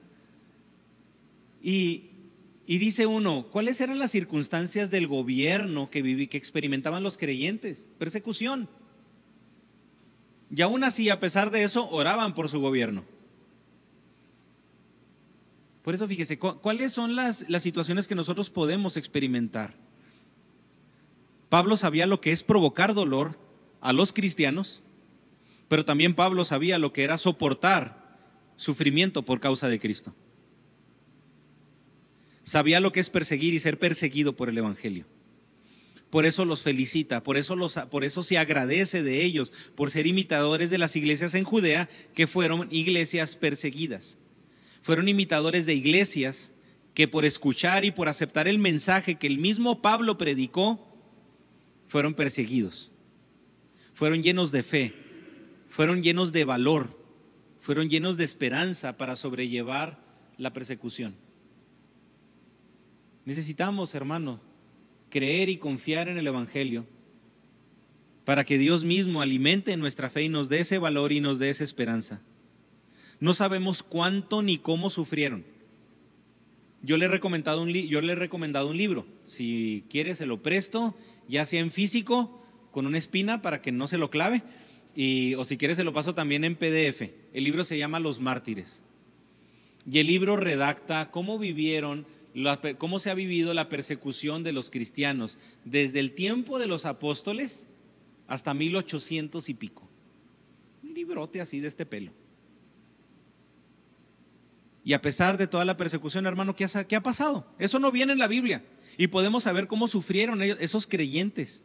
Y, y dice uno, ¿cuáles eran las circunstancias del gobierno que viví, que experimentaban los creyentes? Persecución. Y aún así, a pesar de eso, oraban por su gobierno. Por eso fíjese, ¿cuáles son las, las situaciones que nosotros podemos experimentar? Pablo sabía lo que es provocar dolor a los cristianos, pero también Pablo sabía lo que era soportar sufrimiento por causa de Cristo. Sabía lo que es perseguir y ser perseguido por el Evangelio. Por eso los felicita, por eso, los, por eso se agradece de ellos, por ser imitadores de las iglesias en Judea, que fueron iglesias perseguidas. Fueron imitadores de iglesias que por escuchar y por aceptar el mensaje que el mismo Pablo predicó, fueron perseguidos. Fueron llenos de fe, fueron llenos de valor, fueron llenos de esperanza para sobrellevar la persecución. Necesitamos, hermano, creer y confiar en el Evangelio para que Dios mismo alimente nuestra fe y nos dé ese valor y nos dé esa esperanza. No sabemos cuánto ni cómo sufrieron. Yo le he recomendado un, libro. Si quiere, se lo presto, ya sea en físico, con una espina para que no se lo clave, o si quiere, se lo paso también en PDF. El libro se llama Los Mártires. Y el libro redacta cómo vivieron cómo se ha vivido la persecución de los cristianos desde el tiempo de los apóstoles hasta 1800 y pico. Un librote así de este pelo. Y a pesar de toda la persecución, hermano, ¿qué ha, ¿qué ha pasado? Eso no viene en la Biblia. Y podemos saber cómo sufrieron esos creyentes.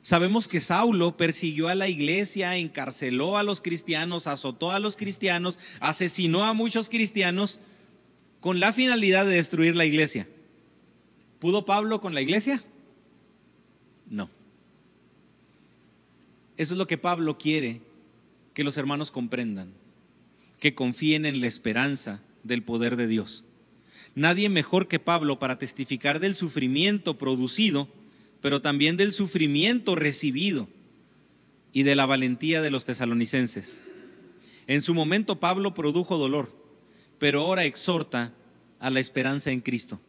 Sabemos que Saulo persiguió a la iglesia, encarceló a los cristianos, azotó a los cristianos, asesinó a muchos cristianos con la finalidad de destruir la iglesia. ¿Pudo Pablo con la iglesia? No. Eso es lo que Pablo quiere que los hermanos comprendan, que confíen en la esperanza del poder de Dios. Nadie mejor que Pablo para testificar del sufrimiento producido, pero también del sufrimiento recibido y de la valentía de los tesalonicenses. En su momento Pablo produjo dolor pero ahora exhorta a la esperanza en Cristo.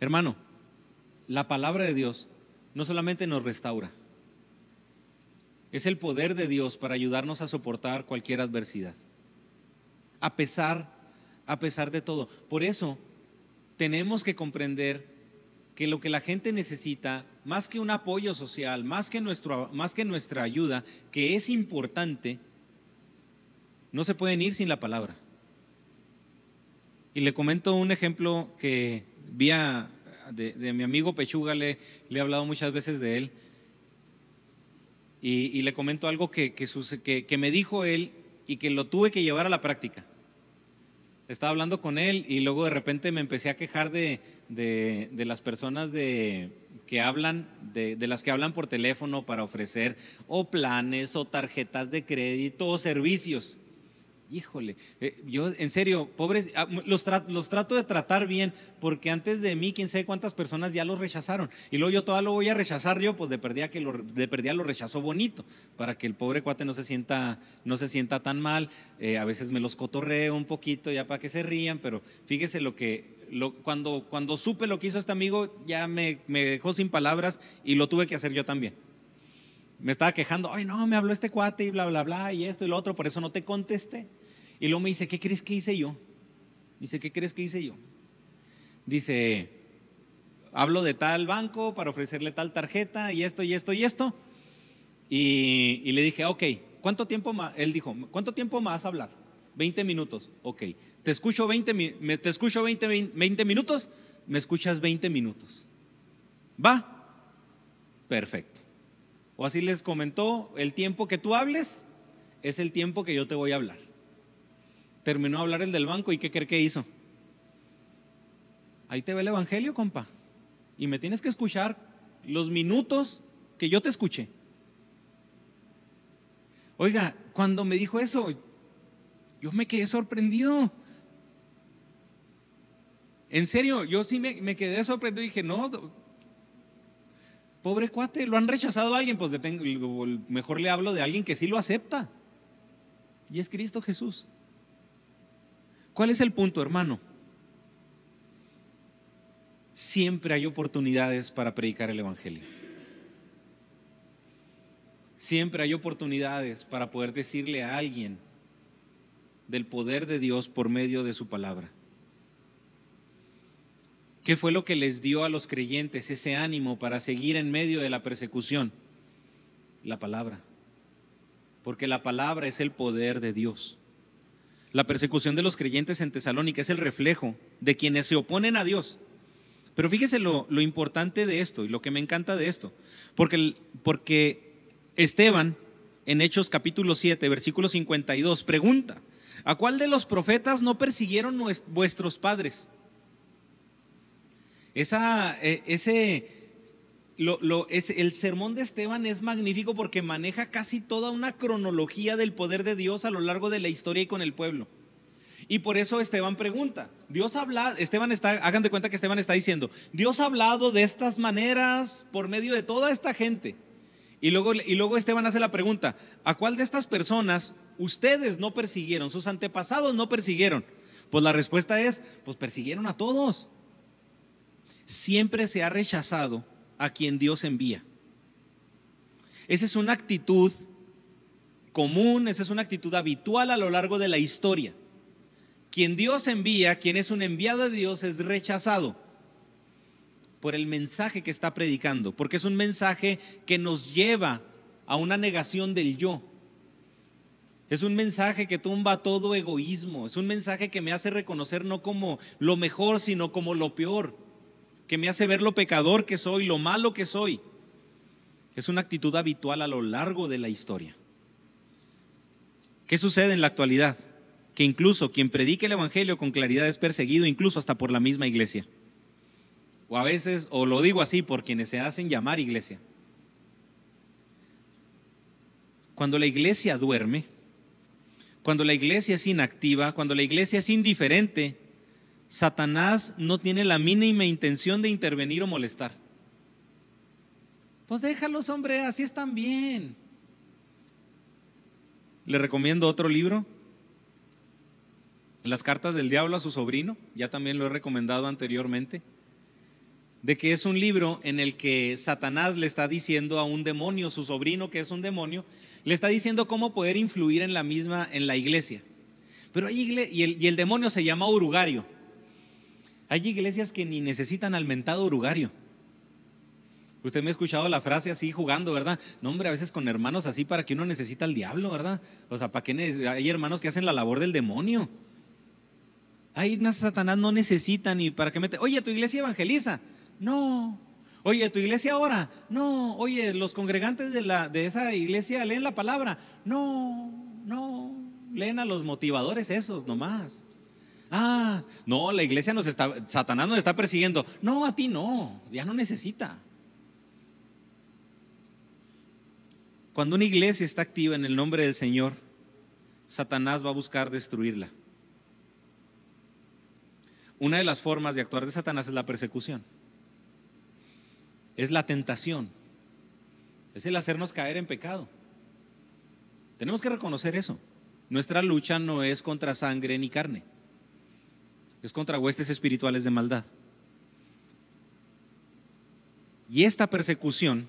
Hermano, la palabra de Dios no solamente nos restaura, es el poder de Dios para ayudarnos a soportar cualquier adversidad. A pesar, a pesar de todo. Por eso tenemos que comprender que lo que la gente necesita, más que un apoyo social, más que, nuestro, más que nuestra ayuda, que es importante, no se pueden ir sin la palabra. Y le comento un ejemplo que vi de, mi amigo Pechuga, le, le, he hablado muchas veces de él. Y, le comento algo que, que, me dijo él y que lo tuve que llevar a la práctica. Estaba hablando con él y luego de repente me empecé a quejar de, de las personas de, que hablan, de, de, las que hablan por teléfono para ofrecer o planes o tarjetas de crédito o servicios híjole, eh, yo en serio, pobres, ah, los, los, trato de tratar bien, porque antes de mí, quién sabe cuántas personas ya los rechazaron. Y luego yo todavía lo voy a rechazar yo, pues de perdida que lo, de perdida lo rechazó bonito, para que el pobre cuate no se sienta, no se sienta tan mal. Eh, a veces me los cotorreo un poquito ya para que se rían, pero fíjese lo que, cuando, cuando supe lo que hizo este amigo, ya me, me dejó sin palabras y lo tuve que hacer yo también me estaba quejando, ay no, me habló este cuate y bla, bla, bla, y esto y lo otro, por eso no te contesté. Y luego me dice, ¿qué crees que hice yo? Dice, ¿qué crees que hice yo? Dice, hablo de tal banco para ofrecerle tal tarjeta y esto y esto y esto. Y, le dije, ok, ¿cuánto tiempo más? Él dijo, ¿cuánto tiempo más hablar? 20 minutos. Ok. Te escucho 20, te escucho 20, 20 minutos, me escuchas 20 minutos. ¿Va? Perfecto. O así les comentó, el tiempo que tú hables es el tiempo que yo te voy a hablar. Terminó a hablar el del banco y ¿qué cree que hizo? Ahí te ve el Evangelio, compa. Y me tienes que escuchar los minutos que yo te escuché. Oiga, cuando me dijo eso, yo me quedé sorprendido. En serio, yo sí me, quedé sorprendido y dije, no, pobre cuate, lo han rechazado a alguien, pues mejor le hablo de alguien que sí lo acepta. Y es Cristo Jesús. ¿Cuál es el punto, hermano? Siempre hay oportunidades para predicar el Evangelio. Siempre hay oportunidades para poder decirle a alguien del poder de Dios por medio de su palabra. ¿Qué fue lo que les dio a los creyentes ese ánimo para seguir en medio de la persecución? La palabra. Porque la palabra es el poder de Dios. La persecución de los creyentes en Tesalónica es el reflejo de quienes se oponen a Dios. Pero fíjese lo, importante de esto y lo que me encanta de esto. Porque, porque Esteban, en Hechos capítulo 7, versículo 52, pregunta, ¿a cuál de los profetas no persiguieron vuestros padres? Esa, eh, ese, lo, es, el sermón de Esteban es magnífico porque maneja casi toda una cronología del poder de Dios a lo largo de la historia y con el pueblo. Y por eso Esteban pregunta, Dios habla, Esteban está, hagan de cuenta que Esteban está diciendo, Dios ha hablado de estas maneras por medio de toda esta gente. Y luego, y luego Esteban hace la pregunta, ¿a cuál de estas personas ustedes no persiguieron? Sus antepasados no persiguieron. Pues la respuesta es, pues persiguieron a todos siempre se ha rechazado a quien Dios envía. Esa es una actitud común, esa es una actitud habitual a lo largo de la historia. Quien Dios envía, quien es un enviado de Dios, es rechazado por el mensaje que está predicando, porque es un mensaje que nos lleva a una negación del yo. Es un mensaje que tumba todo egoísmo, es un mensaje que me hace reconocer no como lo mejor, sino como lo peor que me hace ver lo pecador que soy, lo malo que soy. Es una actitud habitual a lo largo de la historia. ¿Qué sucede en la actualidad? Que incluso quien predique el Evangelio con claridad es perseguido, incluso hasta por la misma iglesia. O a veces, o lo digo así, por quienes se hacen llamar iglesia. Cuando la iglesia duerme, cuando la iglesia es inactiva, cuando la iglesia es indiferente, Satanás no tiene la mínima intención de intervenir o molestar. Pues déjalos, hombre, así están bien. Le recomiendo otro libro, Las cartas del diablo a su sobrino, ya también lo he recomendado anteriormente, de que es un libro en el que Satanás le está diciendo a un demonio, su sobrino que es un demonio, le está diciendo cómo poder influir en la misma, en la iglesia. Pero y el, y el demonio se llama Urugario. Hay iglesias que ni necesitan al mentado orugario. Usted me ha escuchado la frase así jugando, ¿verdad? No, hombre, a veces con hermanos así para que uno necesita al diablo, ¿verdad? O sea, para que hay hermanos que hacen la labor del demonio. Una Satanás no necesita ni para que mete. Oye, tu iglesia evangeliza. No. Oye, tu iglesia ora. No. Oye, los congregantes de, la, de esa iglesia leen la palabra. No, no. Leen a los motivadores esos nomás. Ah, no, la iglesia nos está, Satanás nos está persiguiendo. No, a ti no, ya no necesita. Cuando una iglesia está activa en el nombre del Señor, Satanás va a buscar destruirla. Una de las formas de actuar de Satanás es la persecución. Es la tentación. Es el hacernos caer en pecado. Tenemos que reconocer eso. Nuestra lucha no es contra sangre ni carne es contra huestes espirituales de maldad. Y esta persecución,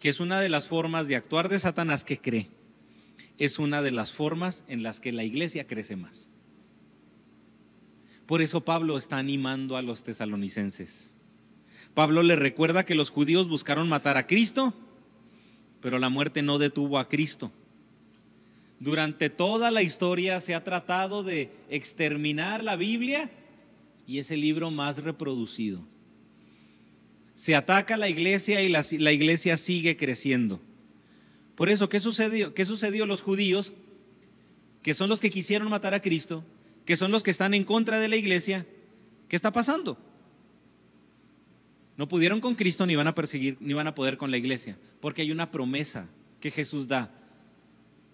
que es una de las formas de actuar de Satanás que cree, es una de las formas en las que la iglesia crece más. Por eso Pablo está animando a los tesalonicenses. Pablo le recuerda que los judíos buscaron matar a Cristo, pero la muerte no detuvo a Cristo. Durante toda la historia se ha tratado de exterminar la Biblia y es el libro más reproducido. Se ataca la iglesia y la, la iglesia sigue creciendo. Por eso, ¿qué sucedió? ¿qué sucedió los judíos, que son los que quisieron matar a Cristo, que son los que están en contra de la iglesia? ¿Qué está pasando? No pudieron con Cristo ni van a perseguir, ni van a poder con la iglesia, porque hay una promesa que Jesús da.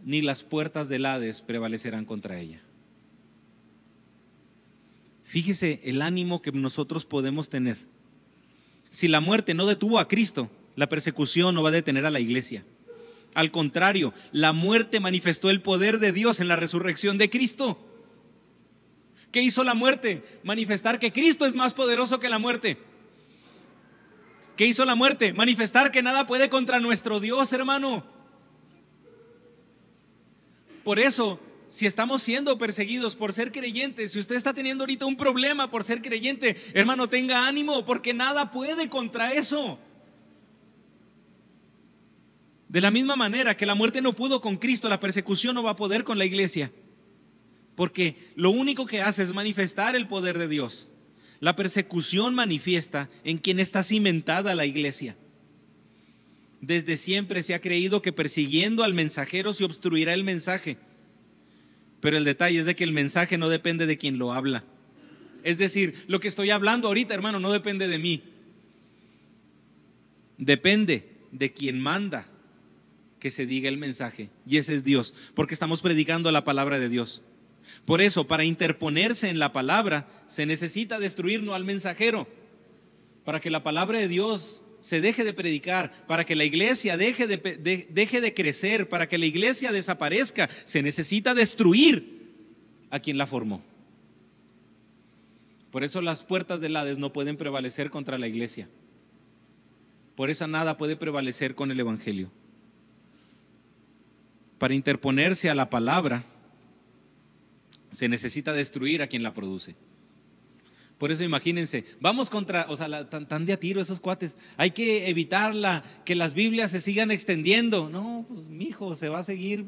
Ni las puertas del Hades prevalecerán contra ella. Fíjese el ánimo que nosotros podemos tener. Si la muerte no detuvo a Cristo, la persecución no va a detener a la iglesia. Al contrario, la muerte manifestó el poder de Dios en la resurrección de Cristo. ¿Qué hizo la muerte? Manifestar que Cristo es más poderoso que la muerte. ¿Qué hizo la muerte? Manifestar que nada puede contra nuestro Dios, hermano. Por eso, si estamos siendo perseguidos por ser creyentes, si usted está teniendo ahorita un problema por ser creyente, hermano, tenga ánimo, porque nada puede contra eso. De la misma manera que la muerte no pudo con Cristo, la persecución no va a poder con la iglesia. Porque lo único que hace es manifestar el poder de Dios. La persecución manifiesta en quien está cimentada la iglesia. Desde siempre se ha creído que persiguiendo al mensajero se obstruirá el mensaje. Pero el detalle es de que el mensaje no depende de quien lo habla. Es decir, lo que estoy hablando ahorita, hermano, no depende de mí. Depende de quien manda que se diga el mensaje. Y ese es Dios, porque estamos predicando la palabra de Dios. Por eso, para interponerse en la palabra, se necesita destruir no al mensajero. Para que la palabra de Dios se deje de predicar, para que la iglesia deje de, deje de crecer, para que la iglesia desaparezca, se necesita destruir a quien la formó. Por eso las puertas del Hades no pueden prevalecer contra la iglesia. Por eso nada puede prevalecer con el Evangelio para interponerse a la palabra, se necesita destruir a quien la produce. Por eso imagínense, vamos contra, o sea, tan, de a tiro esos cuates. Hay que evitarla, que las Biblias se sigan extendiendo. No, pues mi hijo, se va a seguir,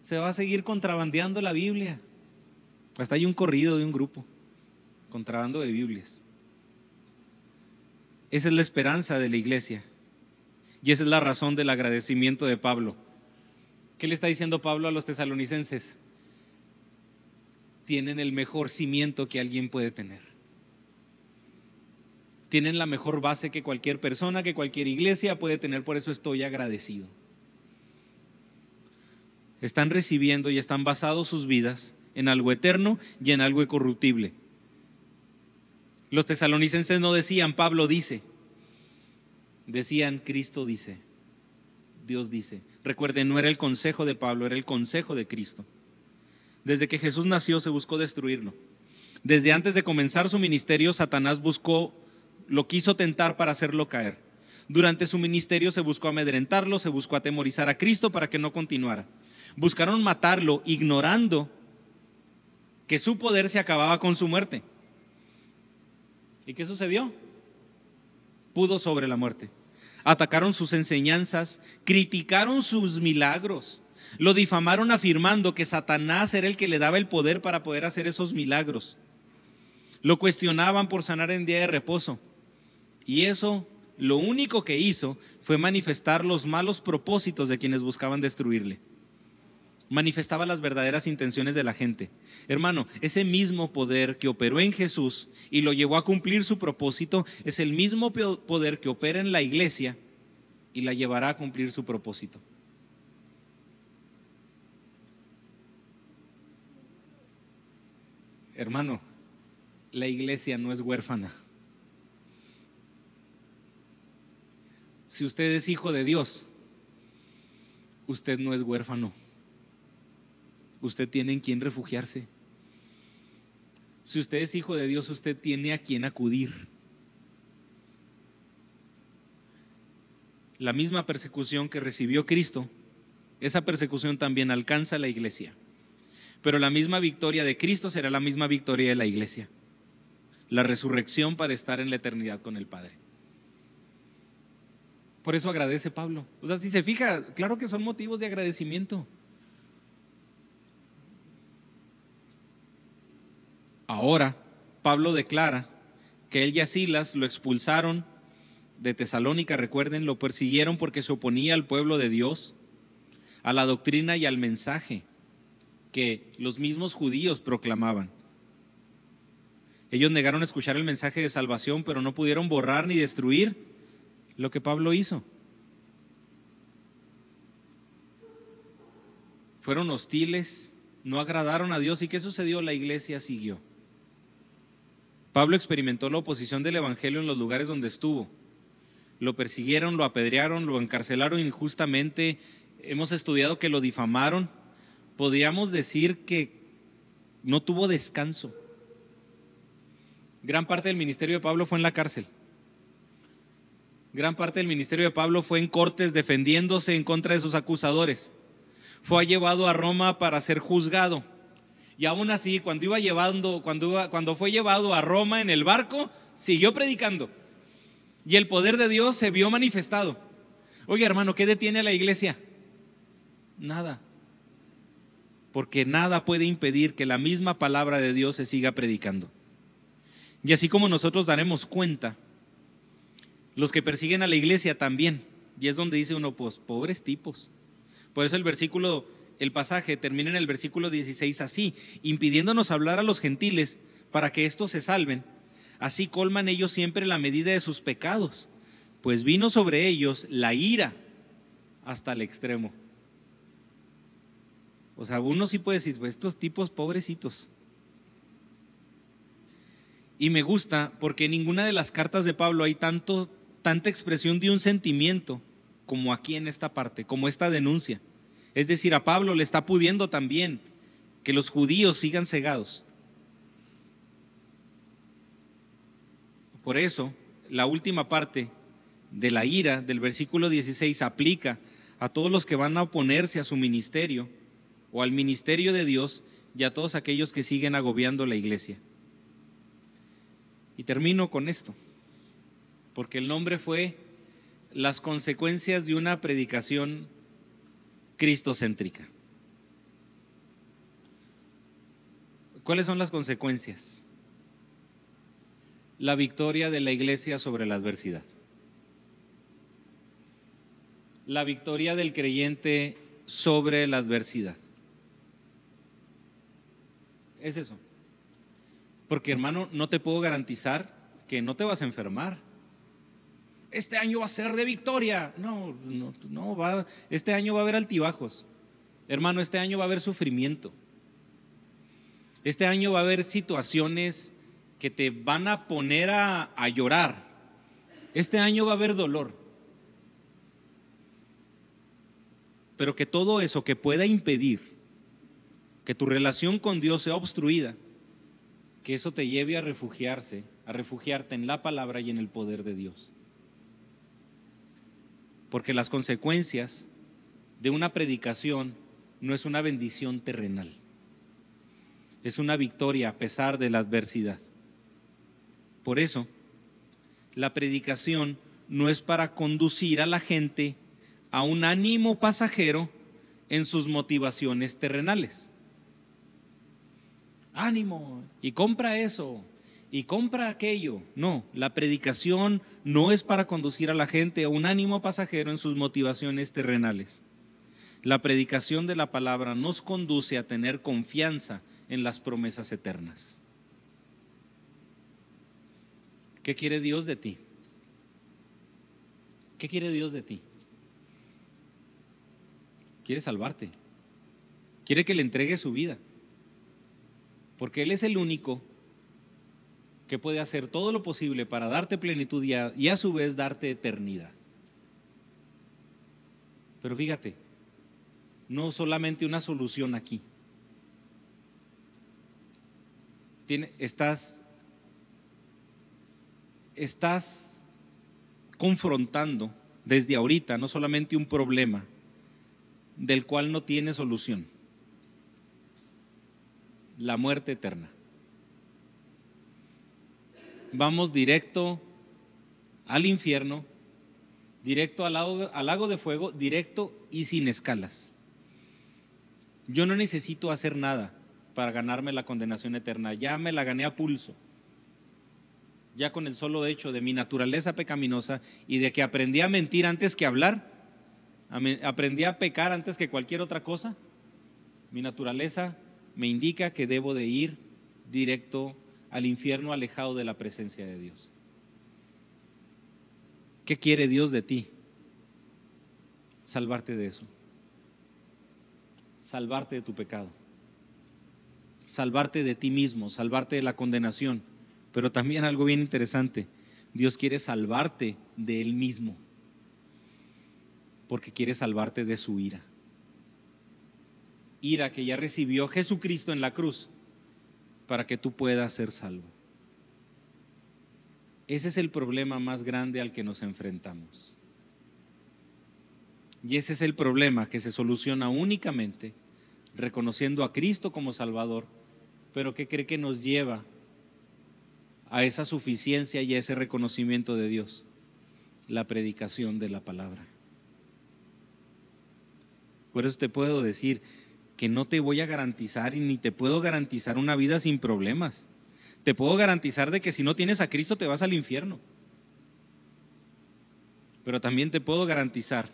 se va a seguir contrabandeando la Biblia. Hasta hay un corrido de un grupo, contrabando de Biblias. Esa es la esperanza de la iglesia. Y esa es la razón del agradecimiento de Pablo. ¿Qué le está diciendo Pablo a los tesalonicenses? Tienen el mejor cimiento que alguien puede tener. Tienen la mejor base que cualquier persona, que cualquier iglesia puede tener, por eso estoy agradecido. Están recibiendo y están basados sus vidas en algo eterno y en algo incorruptible. Los tesalonicenses no decían, Pablo dice, decían, Cristo dice. Dios dice. Recuerden, no era el consejo de Pablo, era el consejo de Cristo. Desde que Jesús nació se buscó destruirlo. Desde antes de comenzar su ministerio, Satanás buscó, lo quiso tentar para hacerlo caer. Durante su ministerio se buscó amedrentarlo, se buscó atemorizar a Cristo para que no continuara. Buscaron matarlo ignorando que su poder se acababa con su muerte. ¿Y qué sucedió? Pudo sobre la muerte atacaron sus enseñanzas, criticaron sus milagros, lo difamaron afirmando que Satanás era el que le daba el poder para poder hacer esos milagros. Lo cuestionaban por sanar en día de reposo. Y eso lo único que hizo fue manifestar los malos propósitos de quienes buscaban destruirle. Manifestaba las verdaderas intenciones de la gente. Hermano, ese mismo poder que operó en Jesús y lo llevó a cumplir su propósito es el mismo poder que opera en la iglesia y la llevará a cumplir su propósito. Hermano, la iglesia no es huérfana. Si usted es hijo de Dios, usted no es huérfano. Usted tiene en quien refugiarse. Si usted es hijo de Dios, usted tiene a quien acudir. La misma persecución que recibió Cristo, esa persecución también alcanza a la iglesia. Pero la misma victoria de Cristo será la misma victoria de la iglesia. La resurrección para estar en la eternidad con el Padre. Por eso agradece Pablo. O sea, si se fija, claro que son motivos de agradecimiento. Ahora, Pablo declara que él y a Silas lo expulsaron de Tesalónica, recuerden, lo persiguieron porque se oponía al pueblo de Dios, a la doctrina y al mensaje que los mismos judíos proclamaban. Ellos negaron escuchar el mensaje de salvación, pero no pudieron borrar ni destruir lo que Pablo hizo. Fueron hostiles, no agradaron a Dios. ¿Y qué sucedió? La iglesia siguió. Pablo experimentó la oposición del Evangelio en los lugares donde estuvo. Lo persiguieron, lo apedrearon, lo encarcelaron injustamente. Hemos estudiado que lo difamaron. Podríamos decir que no tuvo descanso. Gran parte del ministerio de Pablo fue en la cárcel. Gran parte del ministerio de Pablo fue en cortes defendiéndose en contra de sus acusadores. Fue llevado a Roma para ser juzgado. Y aún así, cuando iba llevando, cuando, cuando fue llevado a Roma en el barco, siguió predicando. Y el poder de Dios se vio manifestado. Oye, hermano, ¿qué detiene a la iglesia? Nada. Porque nada puede impedir que la misma palabra de Dios se siga predicando. Y así como nosotros daremos cuenta, los que persiguen a la iglesia también. Y es donde dice uno, pues, pobres tipos. Por eso el versículo, el pasaje termina en el versículo 16 así, impidiéndonos hablar a los gentiles para que estos se salven. Así colman ellos siempre la medida de sus pecados, pues vino sobre ellos la ira hasta el extremo. O sea, uno sí puede decir, pues estos tipos pobrecitos. Y me gusta porque en ninguna de las cartas de Pablo hay tanto, tanta expresión de un sentimiento como aquí en esta parte, como esta denuncia. Es decir, a Pablo le está pudiendo también que los judíos sigan cegados. Por eso, la última parte de la ira del versículo 16 aplica a todos los que van a oponerse a su ministerio o al ministerio de Dios y a todos aquellos que siguen agobiando la iglesia. Y termino con esto, porque el nombre fue las consecuencias de una predicación cristocéntrica. ¿Cuáles son las consecuencias? La victoria de la iglesia sobre la adversidad. La victoria del creyente sobre la adversidad. Es eso. Porque hermano, no te puedo garantizar que no te vas a enfermar. Este año va a ser de victoria. No, no, no va. Este año va a haber altibajos. Hermano, este año va a haber sufrimiento. Este año va a haber situaciones que te van a poner a, a llorar. Este año va a haber dolor. Pero que todo eso que pueda impedir que tu relación con Dios sea obstruida, que eso te lleve a refugiarse, a refugiarte en la palabra y en el poder de Dios. Porque las consecuencias de una predicación no es una bendición terrenal, es una victoria a pesar de la adversidad. Por eso, la predicación no es para conducir a la gente a un ánimo pasajero en sus motivaciones terrenales. Ánimo, y compra eso, y compra aquello. No, la predicación no es para conducir a la gente a un ánimo pasajero en sus motivaciones terrenales. La predicación de la palabra nos conduce a tener confianza en las promesas eternas. ¿Qué quiere Dios de ti? ¿Qué quiere Dios de ti? Quiere salvarte. Quiere que le entregue su vida. Porque Él es el único que puede hacer todo lo posible para darte plenitud y a, su vez darte eternidad. Pero fíjate, no solamente una solución aquí. estás, estás confrontando desde ahorita no solamente un problema del cual no tiene solución la muerte eterna. Vamos directo al infierno, directo al lago, al lago de fuego, directo y sin escalas. Yo no necesito hacer nada para ganarme la condenación eterna. Ya me la gané a pulso. Ya con el solo hecho de mi naturaleza pecaminosa y de que aprendí a mentir antes que hablar, aprendí a pecar antes que cualquier otra cosa, mi naturaleza me indica que debo de ir directo al infierno alejado de la presencia de Dios. ¿Qué quiere Dios de ti? Salvarte de eso. Salvarte de tu pecado salvarte de ti mismo, salvarte de la condenación. Pero también algo bien interesante, Dios quiere salvarte de Él mismo, porque quiere salvarte de su ira. Ira que ya recibió Jesucristo en la cruz para que tú puedas ser salvo. Ese es el problema más grande al que nos enfrentamos. Y ese es el problema que se soluciona únicamente reconociendo a Cristo como Salvador, pero que cree que nos lleva a esa suficiencia y a ese reconocimiento de Dios, la predicación de la palabra. Por eso te puedo decir que no te voy a garantizar y ni te puedo garantizar una vida sin problemas. Te puedo garantizar de que si no tienes a Cristo te vas al infierno. Pero también te puedo garantizar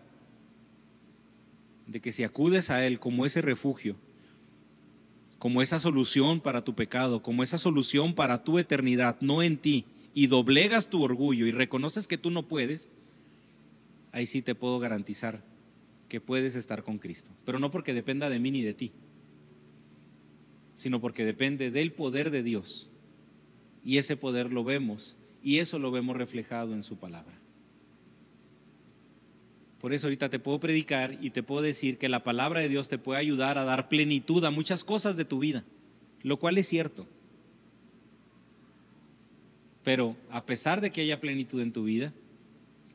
de que si acudes a Él como ese refugio, como esa solución para tu pecado, como esa solución para tu eternidad, no en ti, y doblegas tu orgullo y reconoces que tú no puedes, ahí sí te puedo garantizar que puedes estar con Cristo. Pero no porque dependa de mí ni de ti, sino porque depende del poder de Dios. Y ese poder lo vemos, y eso lo vemos reflejado en su palabra. Por eso ahorita te puedo predicar y te puedo decir que la palabra de Dios te puede ayudar a dar plenitud a muchas cosas de tu vida, lo cual es cierto. Pero a pesar de que haya plenitud en tu vida,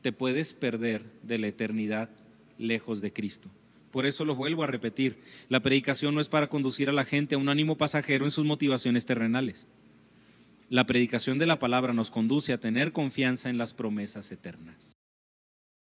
te puedes perder de la eternidad lejos de Cristo. Por eso lo vuelvo a repetir, la predicación no es para conducir a la gente a un ánimo pasajero en sus motivaciones terrenales. La predicación de la palabra nos conduce a tener confianza en las promesas eternas.